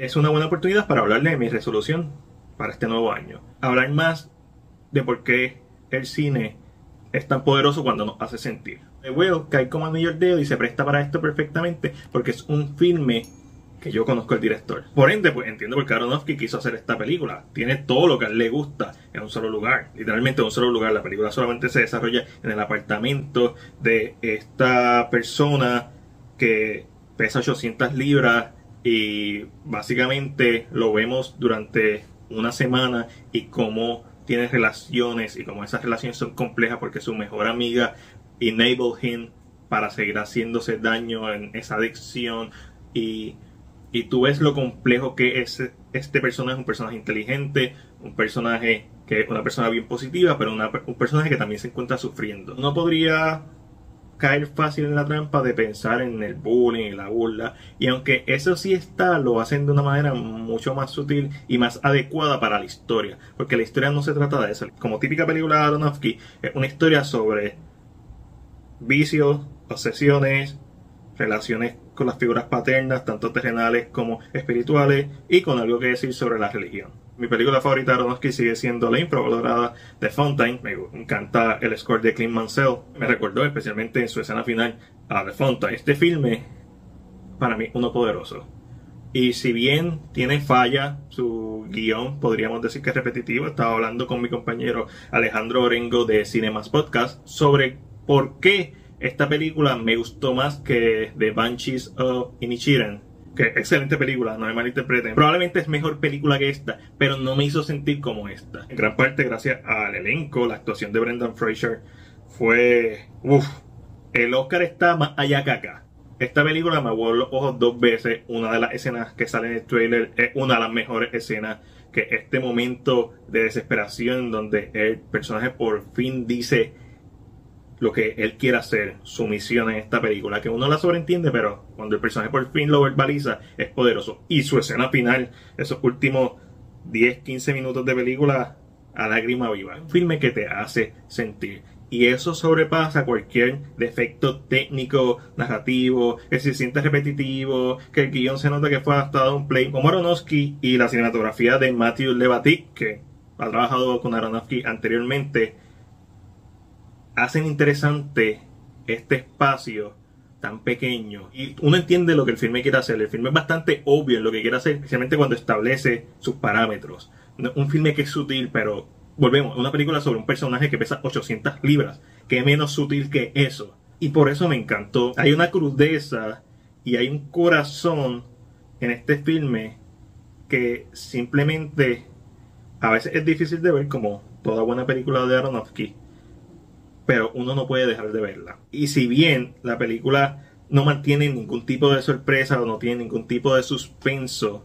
es una buena oportunidad para hablarle de mi resolución para este nuevo año. Hablar más de por qué el cine es tan poderoso cuando nos hace sentir. The Whale cae como anillo al dedo y se presta para esto perfectamente porque es un filme que yo conozco el director. Por ende, pues entiendo por qué Aronofsky quiso hacer esta película. Tiene todo lo que a él le gusta en un solo lugar. Literalmente en un solo lugar. La película solamente se desarrolla en el apartamento de esta persona que pesa 800 libras y básicamente lo vemos durante una semana y cómo tiene relaciones y cómo esas relaciones son complejas porque su mejor amiga enable him para seguir haciéndose daño en esa adicción y, y tú ves lo complejo que es este personaje, un personaje inteligente, un personaje que una persona bien positiva, pero un personaje que también se encuentra sufriendo. No podría caer fácil en la trampa de pensar en el bullying y la burla. Y aunque eso sí está, lo hacen de una manera mucho más sutil y más adecuada para la historia. Porque la historia no se trata de eso. Como típica película de Aronofsky, es una historia sobre vicios, obsesiones, relaciones con las figuras paternas, tanto terrenales como espirituales, y con algo que decir sobre la religión. Mi película favorita de Aronofsky sigue siendo la infravalorada de Fontaine. Me encanta el score de Clint Mansell. Me recordó especialmente en su escena final a The Fontaine. Este filme, para mí, uno poderoso. Y si bien tiene falla, su guion podríamos decir que es repetitivo. Estaba hablando con mi compañero Alejandro Orengo de Cinemas Podcast sobre por qué esta película me gustó más que The Banshees of Inishiren que excelente película, no me malinterpreten. Probablemente es mejor película que esta, pero no me hizo sentir como esta. En gran parte gracias al elenco, la actuación de Brendan Fraser fue... Uf, el Oscar está más allá que acá. Esta película me voló los ojos dos veces. Una de las escenas que sale en el trailer es una de las mejores escenas. Que este momento de desesperación donde el personaje por fin dice lo que él quiere hacer, su misión en esta película, que uno la sobreentiende, pero cuando el personaje por fin lo verbaliza, es poderoso. Y su escena final, esos últimos 10, 15 minutos de película, a lágrima viva. Un filme que te hace sentir. Y eso sobrepasa cualquier defecto técnico, narrativo, que se siente repetitivo, que el guion se nota que fue adaptado a un play como Aronofsky y la cinematografía de Matthew Levatic, que ha trabajado con Aronofsky anteriormente hacen interesante este espacio tan pequeño. Y uno entiende lo que el filme quiere hacer. El filme es bastante obvio en lo que quiere hacer, especialmente cuando establece sus parámetros. Un filme que es sutil, pero volvemos, una película sobre un personaje que pesa 800 libras. Que menos sutil que eso. Y por eso me encantó. Hay una crudeza y hay un corazón en este filme que simplemente a veces es difícil de ver como toda buena película de Aronofsky pero uno no puede dejar de verla. Y si bien la película no mantiene ningún tipo de sorpresa o no tiene ningún tipo de suspenso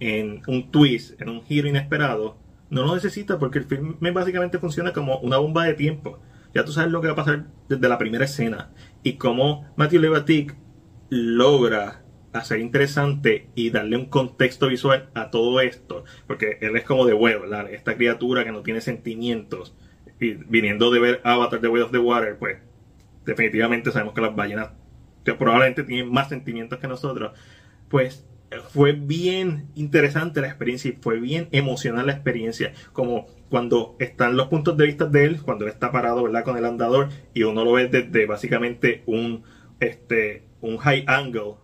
en un twist, en un giro inesperado, no lo necesita porque el filme básicamente funciona como una bomba de tiempo. Ya tú sabes lo que va a pasar desde la primera escena y cómo Matthew Levatic logra hacer interesante y darle un contexto visual a todo esto, porque él es como de huevo, esta criatura que no tiene sentimientos, viniendo de ver Avatar The Way of the Water, pues definitivamente sabemos que las ballenas, que probablemente tienen más sentimientos que nosotros, pues fue bien interesante la experiencia y fue bien emocional la experiencia, como cuando están los puntos de vista de él, cuando él está parado, ¿verdad? Con el andador y uno lo ve desde básicamente un, este, un high angle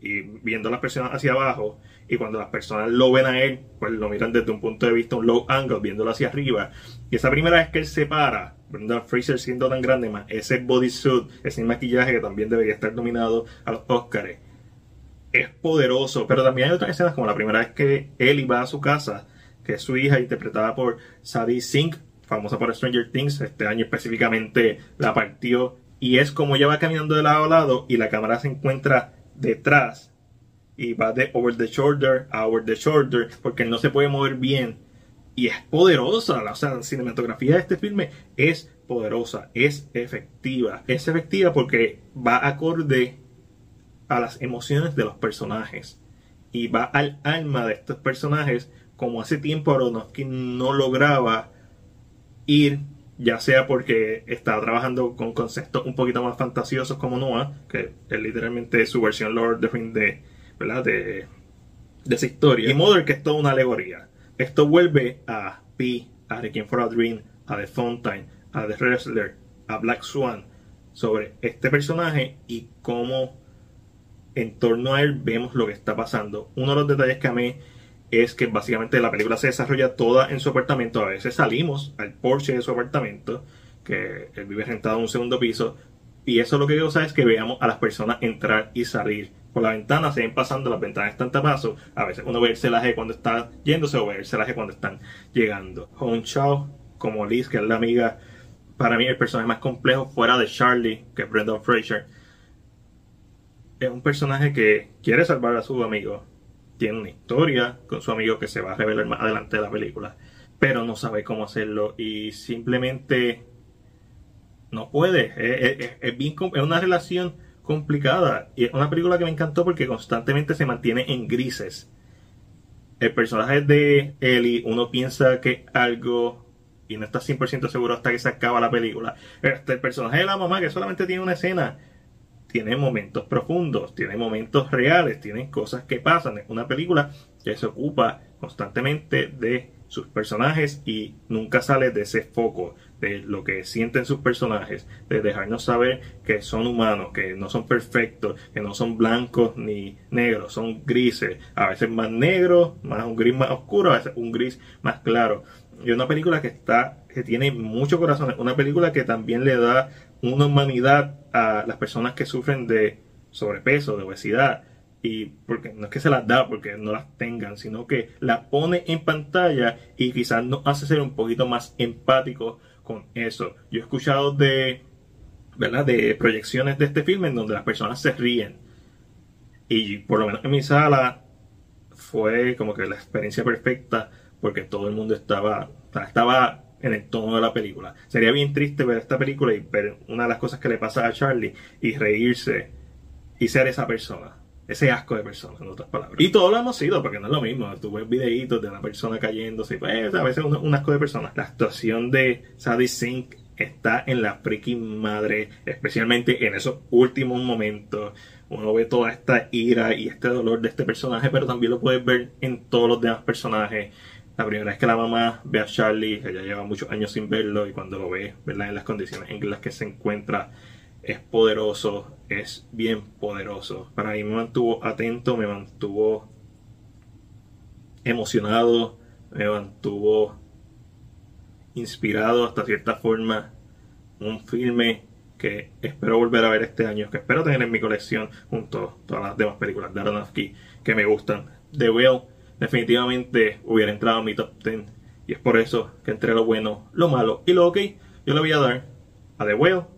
y viendo las personas hacia abajo y cuando las personas lo ven a él, pues lo miran desde un punto de vista, un low angle, viéndolo hacia arriba. Y esa primera vez que él se para, Brendan Fraser siendo tan grande, más ese bodysuit, ese maquillaje que también debería estar nominado a los Oscars, es poderoso. Pero también hay otras escenas, como la primera vez que él iba a su casa, que es su hija, interpretada por Sadie Sink, famosa por Stranger Things, este año específicamente la partió. Y es como ella va caminando de lado a lado y la cámara se encuentra detrás y va de over the shoulder a over the shoulder porque no se puede mover bien. Y es poderosa, o sea, la cinematografía de este filme es poderosa, es efectiva, es efectiva porque va acorde a las emociones de los personajes y va al alma de estos personajes como hace tiempo Aronofsky no lograba ir ya sea porque estaba trabajando con conceptos un poquito más fantasiosos como Noah, que es literalmente su versión Lord of the ¿verdad? De, de esa historia. Y Mother, que es toda una alegoría. Esto vuelve a Pi, a Requiem for a Dream, a The Fountain, a The Wrestler, a Black Swan, sobre este personaje y cómo en torno a él vemos lo que está pasando. Uno de los detalles que a mí es que básicamente la película se desarrolla toda en su apartamento. A veces salimos al porche de su apartamento, que él vive rentado en un segundo piso, y eso lo que yo es que veamos a las personas entrar y salir. Por la ventana se ven pasando, las ventanas están tapadas. A veces uno ve el celaje cuando está yéndose o ve el celaje cuando están llegando. Hong Chao, como Liz, que es la amiga, para mí el personaje más complejo fuera de Charlie, que es Brendan Fraser. Es un personaje que quiere salvar a su amigo, tiene una historia con su amigo que se va a revelar más adelante de la película, pero no sabe cómo hacerlo y simplemente no puede. Es, bien, es una relación complicada y es una película que me encantó porque constantemente se mantiene en grises. El personaje de Ellie, uno piensa que algo y no está 100% seguro hasta que se acaba la película. Este, el personaje de la mamá que solamente tiene una escena tiene momentos profundos, tiene momentos reales, tiene cosas que pasan. Es una película que se ocupa constantemente de sus personajes y nunca sale de ese foco de lo que sienten sus personajes, de dejarnos saber que son humanos, que no son perfectos, que no son blancos ni negros, son grises, a veces más negros, más un gris más oscuro, a veces un gris más claro. Y una película que está, que tiene mucho corazón, una película que también le da una humanidad a las personas que sufren de sobrepeso, de obesidad. Y porque no es que se las da porque no las tengan, sino que la pone en pantalla y quizás nos hace ser un poquito más empáticos con eso. Yo he escuchado de, ¿verdad? de proyecciones de este filme en donde las personas se ríen. Y por lo menos en mi sala fue como que la experiencia perfecta porque todo el mundo estaba, estaba en el tono de la película. Sería bien triste ver esta película y ver una de las cosas que le pasa a Charlie y reírse y ser esa persona. Ese asco de persona, en otras palabras. Y todos lo hemos sido, porque no es lo mismo. Tú ves videitos de una persona cayéndose, pues a veces un, asco de persona. La actuación de Sadie Sink está en la freaking madre, especialmente en esos últimos momentos. Uno ve toda esta ira y este dolor de este personaje, pero también lo puedes ver en todos los demás personajes. La primera vez que la mamá ve a Charlie, ella lleva muchos años sin verlo y cuando lo ve, ¿verdad? En las condiciones en las que se encuentra, es poderoso, es bien poderoso. Para mí me mantuvo atento, me mantuvo emocionado, me mantuvo inspirado hasta cierta forma. Un filme que espero volver a ver este año, que espero tener en mi colección junto a todas las demás películas de Aronofsky que me gustan. The Whale definitivamente hubiera entrado en mi top 10. Y es por eso que entre lo bueno, lo malo y lo ok, yo le voy a dar a The Whale